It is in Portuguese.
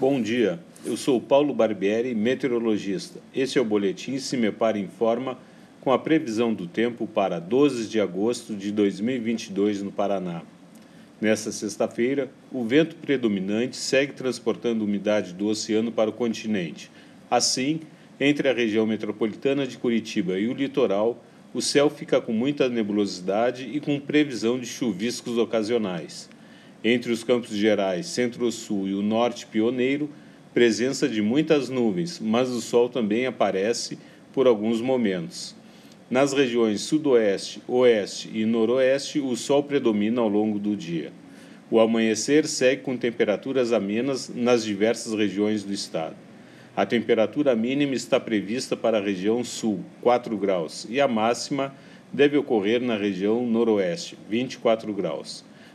Bom dia, eu sou Paulo Barbieri, meteorologista. Este é o Boletim Se Informa com a previsão do tempo para 12 de agosto de 2022 no Paraná. Nesta sexta-feira, o vento predominante segue transportando umidade do oceano para o continente. Assim, entre a região metropolitana de Curitiba e o litoral, o céu fica com muita nebulosidade e com previsão de chuviscos ocasionais. Entre os campos gerais, centro-sul e o norte pioneiro, presença de muitas nuvens, mas o sol também aparece por alguns momentos. Nas regiões sudoeste, oeste e noroeste, o sol predomina ao longo do dia. O amanhecer segue com temperaturas amenas nas diversas regiões do estado. A temperatura mínima está prevista para a região sul, 4 graus, e a máxima deve ocorrer na região noroeste, 24 graus.